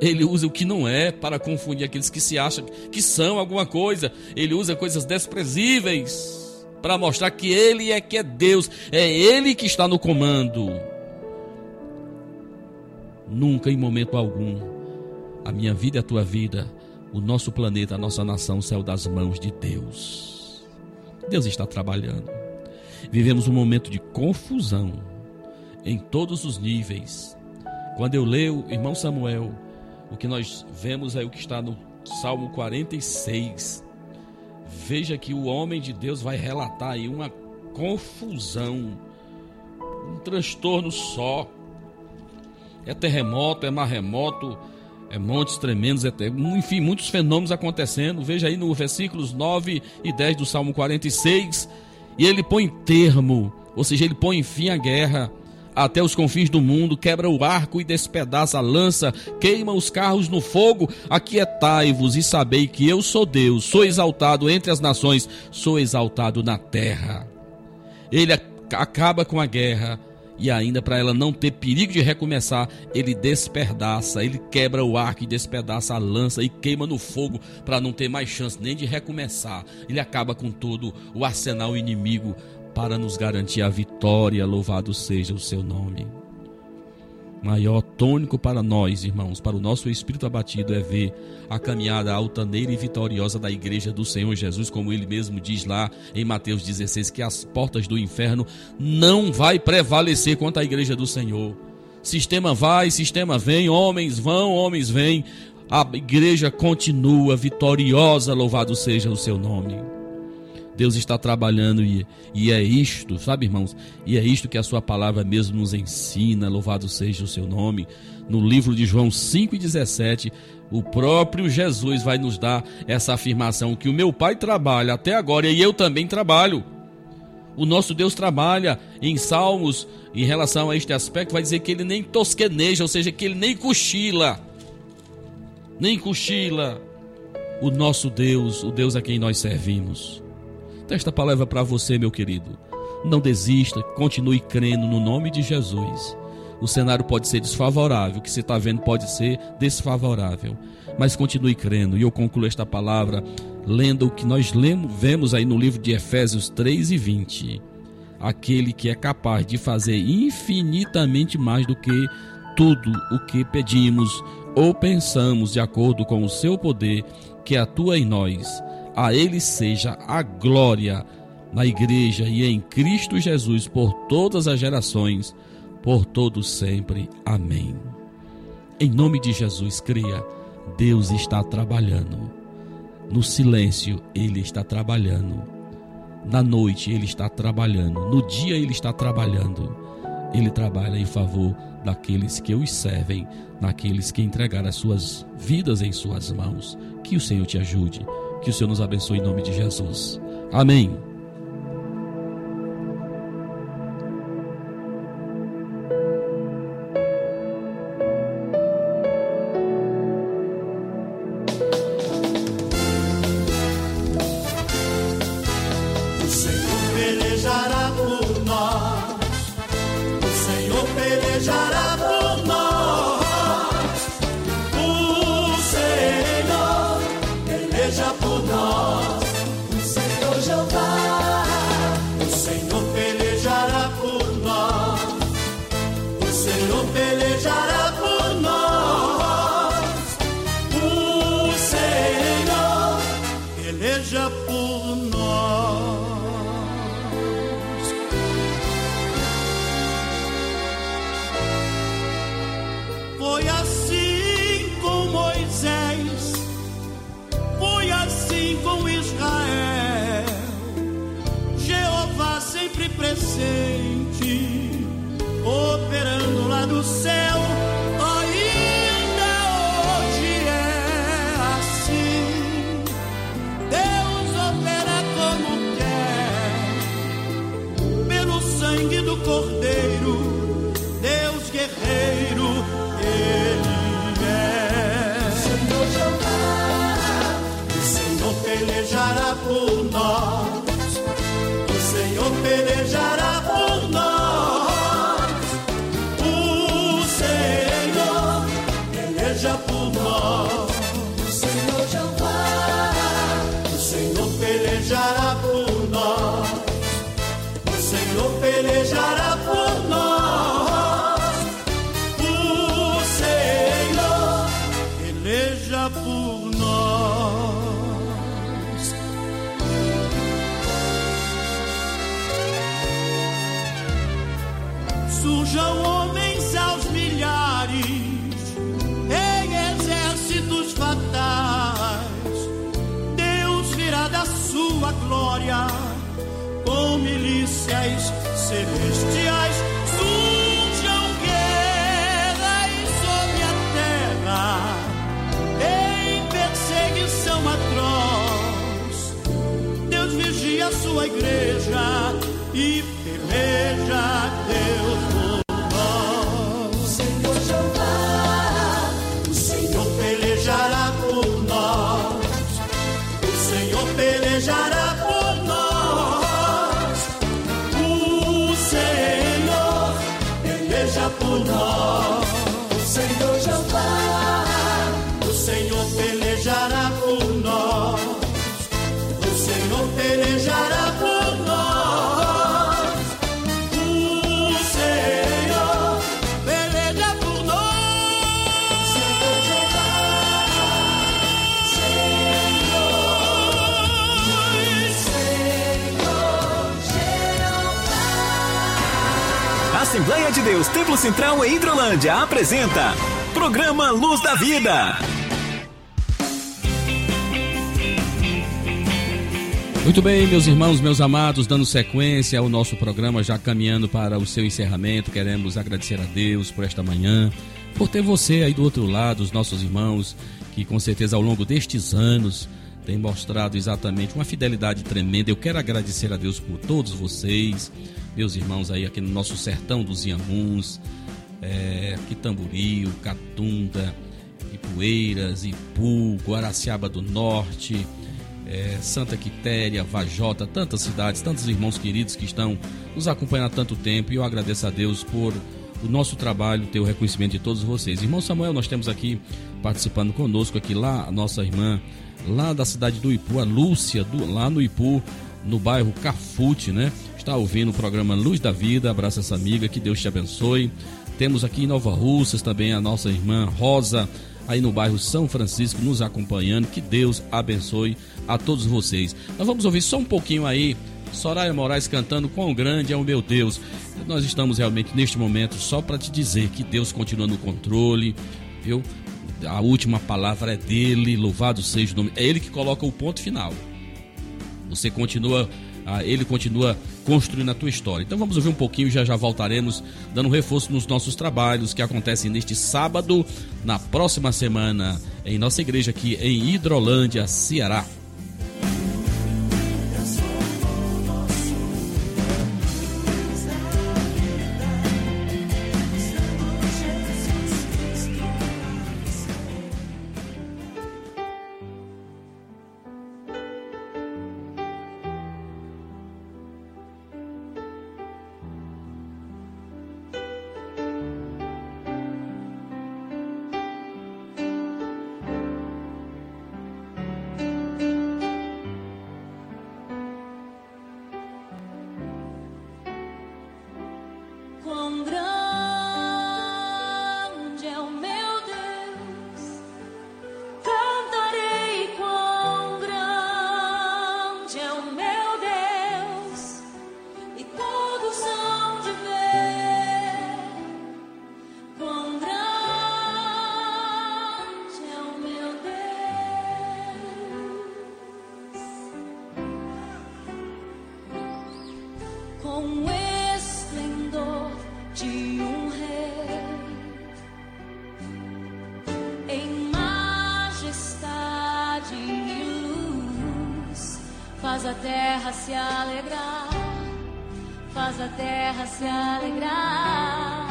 ele usa o que não é para confundir aqueles que se acham que são alguma coisa. Ele usa coisas desprezíveis para mostrar que ele é que é Deus, é ele que está no comando. Nunca em momento algum a minha vida e a tua vida, o nosso planeta, a nossa nação saiu das mãos de Deus. Deus está trabalhando. Vivemos um momento de confusão em todos os níveis. Quando eu leio, irmão Samuel, o que nós vemos é o que está no Salmo 46. Veja que o homem de Deus vai relatar aí uma confusão, um transtorno só. É terremoto, é maremoto, é montes tremendos, é, enfim, muitos fenômenos acontecendo. Veja aí no versículos 9 e 10 do Salmo 46. E ele põe termo, ou seja, ele põe fim à guerra até os confins do mundo, quebra o arco e despedaça a lança, queima os carros no fogo. Aquietai-vos e sabei que eu sou Deus, sou exaltado entre as nações, sou exaltado na terra. Ele acaba com a guerra e ainda para ela não ter perigo de recomeçar, ele despedaça, ele quebra o arco e despedaça a lança e queima no fogo para não ter mais chance nem de recomeçar. Ele acaba com todo o arsenal inimigo para nos garantir a vitória. Louvado seja o seu nome. Maior tônico para nós, irmãos, para o nosso espírito abatido é ver a caminhada altaneira e vitoriosa da igreja do Senhor Jesus, como ele mesmo diz lá em Mateus 16, que as portas do inferno não vai prevalecer contra a igreja do Senhor. Sistema vai, sistema vem, homens vão, homens vêm. A igreja continua vitoriosa, louvado seja o seu nome. Deus está trabalhando e, e é isto, sabe, irmãos? E é isto que a sua palavra mesmo nos ensina, louvado seja o seu nome. No livro de João 5,17, o próprio Jesus vai nos dar essa afirmação que o meu Pai trabalha até agora e eu também trabalho. O nosso Deus trabalha em Salmos em relação a este aspecto, vai dizer que ele nem tosqueneja, ou seja, que ele nem cochila. Nem cochila. O nosso Deus, o Deus a quem nós servimos. Esta palavra para você, meu querido. Não desista, continue crendo no nome de Jesus. O cenário pode ser desfavorável, o que você está vendo pode ser desfavorável, mas continue crendo. E eu concluo esta palavra lendo o que nós lemos, vemos aí no livro de Efésios 3 e 20. Aquele que é capaz de fazer infinitamente mais do que tudo o que pedimos ou pensamos, de acordo com o seu poder que atua em nós a Ele seja a glória na igreja e em Cristo Jesus por todas as gerações, por todos sempre. Amém. Em nome de Jesus, creia, Deus está trabalhando. No silêncio, Ele está trabalhando. Na noite, Ele está trabalhando. No dia, Ele está trabalhando. Ele trabalha em favor daqueles que os servem, daqueles que entregaram as suas vidas em Suas mãos. Que o Senhor te ajude Que o Senhor nos abençoe em nome de Jesus. Amém. Pelejará a sua Deus Templo Central em Hidrolândia apresenta Programa Luz da Vida. Muito bem, meus irmãos, meus amados, dando sequência ao nosso programa, já caminhando para o seu encerramento, queremos agradecer a Deus por esta manhã, por ter você aí do outro lado, os nossos irmãos, que com certeza ao longo destes anos têm mostrado exatamente uma fidelidade tremenda. Eu quero agradecer a Deus por todos vocês, meus irmãos aí aqui no nosso sertão dos Iamuns, é, Quitamburio, Catunda, Ipueiras, Ipu, Guaraciaba do Norte, é, Santa Quitéria, Vajota, tantas cidades, tantos irmãos queridos que estão nos acompanhando há tanto tempo e eu agradeço a Deus por o nosso trabalho, ter o reconhecimento de todos vocês. Irmão Samuel, nós temos aqui participando conosco aqui lá a nossa irmã lá da cidade do Ipu, a Lúcia, do, lá no Ipu, no bairro Cafute, né? Está ouvindo o programa Luz da Vida, abraça essa amiga, que Deus te abençoe. Temos aqui em Nova Russas também a nossa irmã Rosa, aí no bairro São Francisco, nos acompanhando. Que Deus abençoe a todos vocês. Nós vamos ouvir só um pouquinho aí, Soraya Moraes cantando Quão Grande é o Meu Deus. Nós estamos realmente neste momento só para te dizer que Deus continua no controle, viu? A última palavra é dele, louvado seja o nome. É ele que coloca o ponto final. Você continua ah, ele continua construindo a tua história. Então vamos ouvir um pouquinho já já voltaremos dando reforço nos nossos trabalhos que acontecem neste sábado, na próxima semana, em nossa igreja aqui em Hidrolândia, Ceará. Terra se alegrar, faz a terra se alegrar.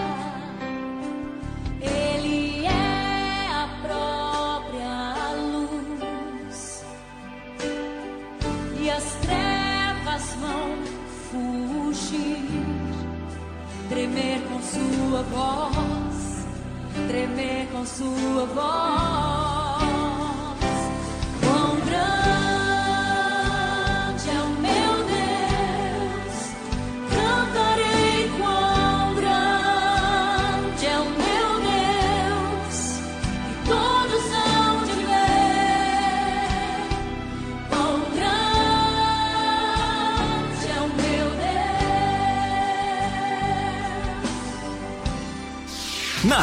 Ele é a própria luz e as trevas vão fugir, tremer com sua voz, tremer com sua voz.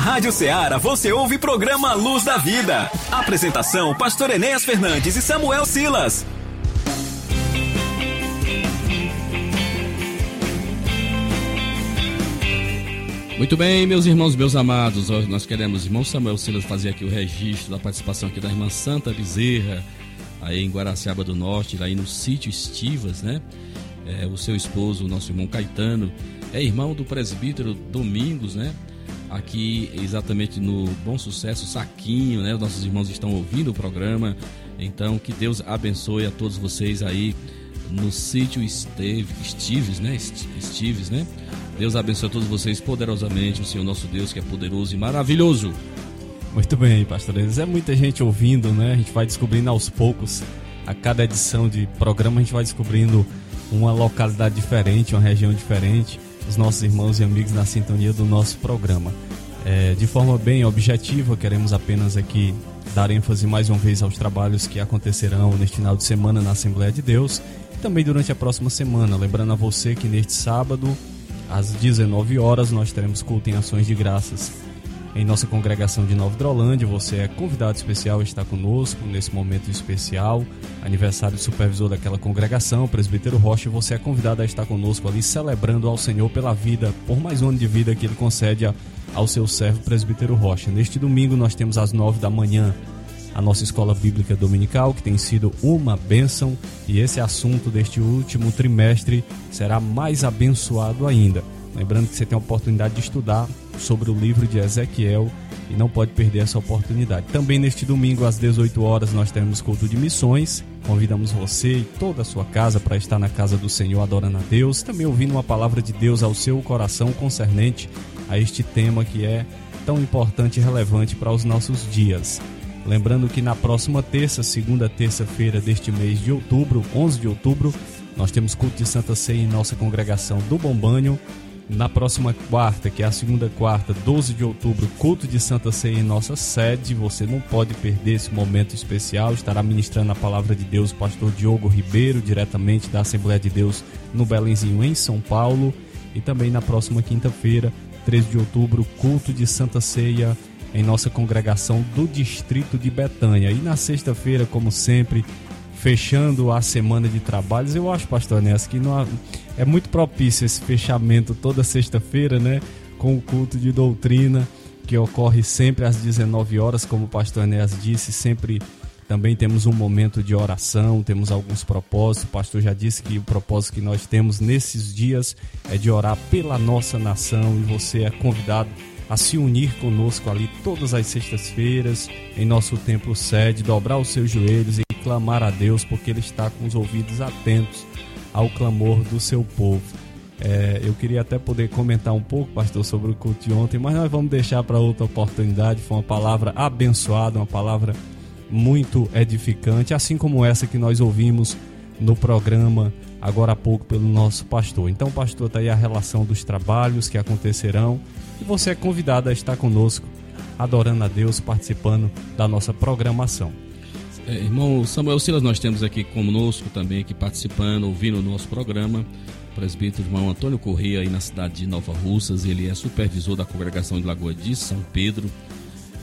Rádio Ceará você ouve programa Luz da Vida. Apresentação: Pastor Enéas Fernandes e Samuel Silas. Muito bem, meus irmãos, meus amados, nós queremos, irmão Samuel Silas, fazer aqui o registro da participação aqui da irmã Santa Bezerra, aí em Guaraciaba do Norte, aí no sítio Estivas, né? É, o seu esposo, o nosso irmão Caetano, é irmão do presbítero Domingos, né? Aqui exatamente no Bom Sucesso Saquinho, né? Os nossos irmãos estão ouvindo o programa, então que Deus abençoe a todos vocês aí no sítio Esteve, Estives, né? Estives, né? Deus abençoe a todos vocês poderosamente, o Senhor nosso Deus que é poderoso e maravilhoso. Muito bem, pastor Enes. É muita gente ouvindo, né? A gente vai descobrindo aos poucos. A cada edição de programa a gente vai descobrindo uma localidade diferente, uma região diferente. Os nossos irmãos e amigos na sintonia do nosso programa. É, de forma bem objetiva, queremos apenas aqui dar ênfase mais uma vez aos trabalhos que acontecerão neste final de semana na Assembleia de Deus e também durante a próxima semana. Lembrando a você que neste sábado, às 19 horas, nós teremos culto em ações de graças em nossa congregação de Nova Hidrolândia. Você é convidado especial a estar conosco nesse momento especial, aniversário do supervisor daquela congregação, o presbítero Rocha. Você é convidado a estar conosco ali, celebrando ao Senhor pela vida, por mais um ano de vida que ele concede a- ao seu servo, presbítero Rocha. Neste domingo, nós temos às 9 da manhã a nossa escola bíblica dominical, que tem sido uma bênção, e esse assunto deste último trimestre será mais abençoado ainda. Lembrando que você tem a oportunidade de estudar sobre o livro de Ezequiel e não pode perder essa oportunidade. Também neste domingo, às 18 horas, nós teremos culto de missões. Convidamos você e toda a sua casa para estar na casa do Senhor adorando a Deus, também ouvindo uma palavra de Deus ao seu coração concernente a este tema que é tão importante e relevante para os nossos dias. Lembrando que na próxima terça, segunda terça-feira deste mês de outubro, 11 de outubro, nós temos culto de Santa Ceia em nossa congregação do Bombanho. Na próxima quarta, que é a segunda quarta, 12 de outubro, culto de Santa Ceia em nossa sede. Você não pode perder esse momento especial. Estará ministrando a palavra de Deus o pastor Diogo Ribeiro, diretamente da Assembleia de Deus no Belenzinho, em São Paulo. E também na próxima quinta-feira, 13 de outubro, culto de Santa Ceia em nossa congregação do distrito de Betânia. E na sexta-feira, como sempre, fechando a semana de trabalhos, eu acho, pastor Ness, que não há- é muito propício esse fechamento toda sexta-feira, né? Com o culto de doutrina, que ocorre sempre às 19 horas, como o pastor Enéas disse, sempre também temos um momento de oração, temos alguns propósitos. O pastor já disse que o propósito que nós temos nesses dias é de orar pela nossa nação e você é convidado a se unir conosco ali todas as sextas-feiras em nosso templo sede, dobrar os seus joelhos e clamar a Deus, porque Ele está com os ouvidos atentos ao clamor do seu povo. É, eu queria até poder comentar um pouco, pastor, sobre o culto de ontem, mas nós vamos deixar para outra oportunidade. Foi uma palavra abençoada, uma palavra muito edificante, assim como essa que nós ouvimos no programa agora há pouco pelo nosso pastor. Então, pastor, está aí a relação dos trabalhos que acontecerão e você é convidado a estar conosco, adorando a Deus, participando da nossa programação. É, irmão Samuel Silas, nós temos aqui conosco também, aqui participando, ouvindo o nosso programa, o presbítero irmão Antônio Corrêa, aí na cidade de Nova Russas. Ele é supervisor da congregação de Lagoa de São Pedro.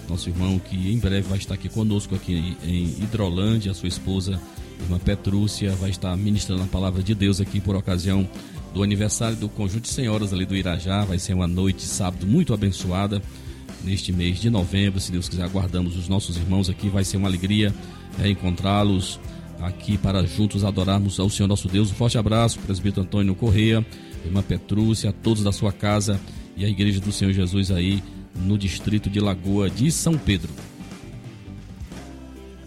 Nosso irmão que em breve vai estar aqui conosco aqui em Hidrolândia, a sua esposa, irmã Petrúcia, vai estar ministrando a palavra de Deus aqui por ocasião do aniversário do Conjunto de Senhoras ali do Irajá. Vai ser uma noite sábado muito abençoada neste mês de novembro. Se Deus quiser, aguardamos os nossos irmãos aqui. Vai ser uma alegria é, encontrá-los aqui para juntos adorarmos ao Senhor nosso Deus. Um forte abraço, presbítero Antônio Correia, irmã Petrúcia, a todos da sua casa e a igreja do Senhor Jesus aí no distrito de Lagoa de São Pedro.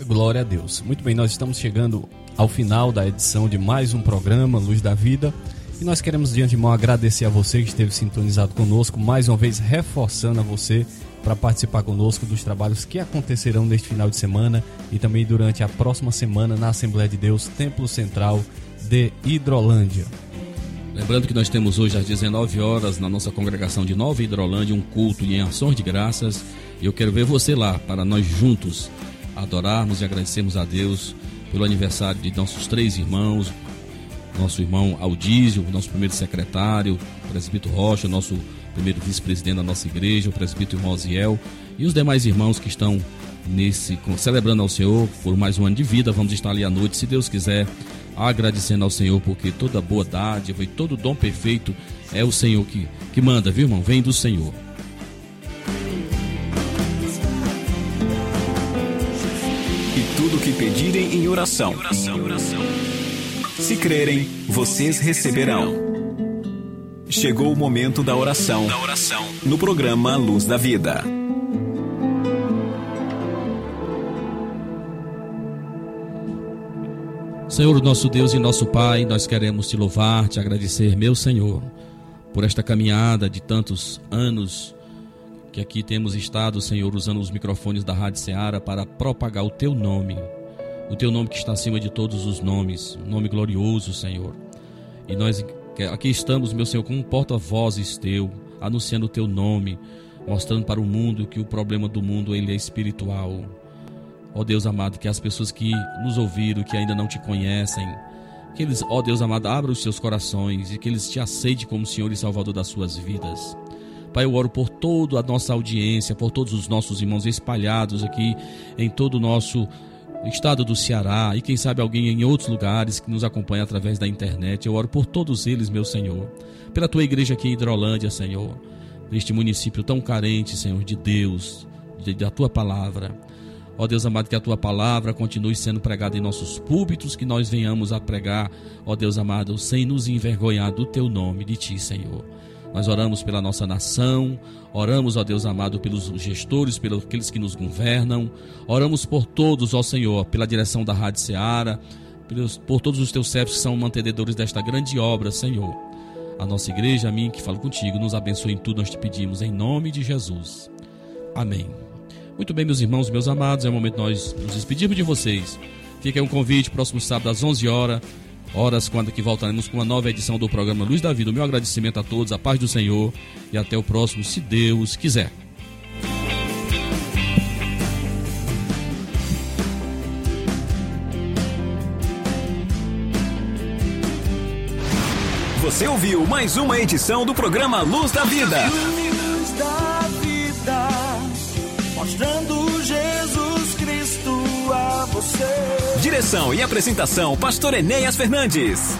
Glória a Deus. Muito bem, nós estamos chegando ao final da edição de mais um programa Luz da Vida. E nós queremos de antemão agradecer a você que esteve sintonizado conosco, mais uma vez reforçando a você para participar conosco dos trabalhos que acontecerão neste final de semana e também durante a próxima semana na Assembleia de Deus, Templo Central de Hidrolândia. Lembrando que nós temos hoje às 19 horas na nossa congregação de Nova Hidrolândia um culto em ações de graças. E eu quero ver você lá para nós juntos adorarmos e agradecermos a Deus pelo aniversário de nossos três irmãos, nosso irmão Aldísio, nosso primeiro secretário, presbítero Rocha, nosso primeiro vice-presidente da nossa igreja, o presbítero irmão e os demais irmãos que estão nesse celebrando ao Senhor por mais um ano de vida. Vamos estar ali à noite, se Deus quiser, agradecendo ao Senhor, porque toda boa dádiva e todo dom perfeito é o Senhor que, que manda, viu, irmão? Vem do Senhor. E tudo que pedirem em oração. Se crerem, vocês receberão. Chegou o momento da oração. No programa Luz da Vida. Senhor, nosso Deus e nosso Pai, nós queremos te louvar, te agradecer, meu Senhor, por esta caminhada de tantos anos que aqui temos estado, Senhor, usando os microfones da Rádio Ceará para propagar o teu nome, o teu nome que está acima de todos os nomes, um nome glorioso, Senhor. E nós aqui estamos, meu Senhor, como porta-vozes teu, anunciando o teu nome, mostrando para o mundo que o problema do mundo ele é espiritual Ó Deus amado, que as pessoas que nos ouviram, que ainda não te conhecem, que eles, ó Deus amado, abram os seus corações e que eles te aceitem como Senhor e Salvador das suas vidas. Pai, eu oro por toda a nossa audiência, por todos os nossos irmãos espalhados aqui em todo o nosso estado do Ceará e quem sabe alguém em outros lugares que nos acompanha através da internet. Eu oro por todos eles, meu Senhor. Pela tua igreja aqui em Hidrolândia, Senhor. Neste município tão carente, Senhor, de Deus, de, da tua palavra. Ó Deus amado, que a tua palavra continue sendo pregada em nossos púlpitos, que nós venhamos a pregar, ó Deus amado, sem nos envergonhar do teu nome, de ti, Senhor. Nós oramos pela nossa nação, oramos, ó Deus amado, pelos gestores, pelos aqueles que nos governam, oramos por todos, ó Senhor, pela direção da Rádio Seara, pelos, por todos os teus servos que são mantenedores desta grande obra, Senhor. A nossa igreja, a mim que falo contigo, nos abençoe em tudo, nós te pedimos, em nome de Jesus. Amém. Muito bem, meus irmãos, meus amados, é o momento de nós nos despedirmos de vocês. Fica aí um convite, próximo sábado às 11 horas, horas quando que voltaremos com uma nova edição do programa Luz da Vida. O meu agradecimento a todos, a paz do Senhor e até o próximo, se Deus quiser. Você ouviu mais uma edição do programa Luz da Vida. Luz da vida, mostrando a você. Direção e apresentação, Pastor Enéas Fernandes.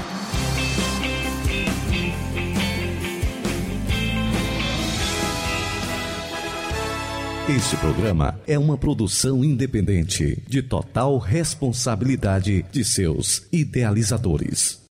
Este programa é uma produção independente, de total responsabilidade de seus idealizadores.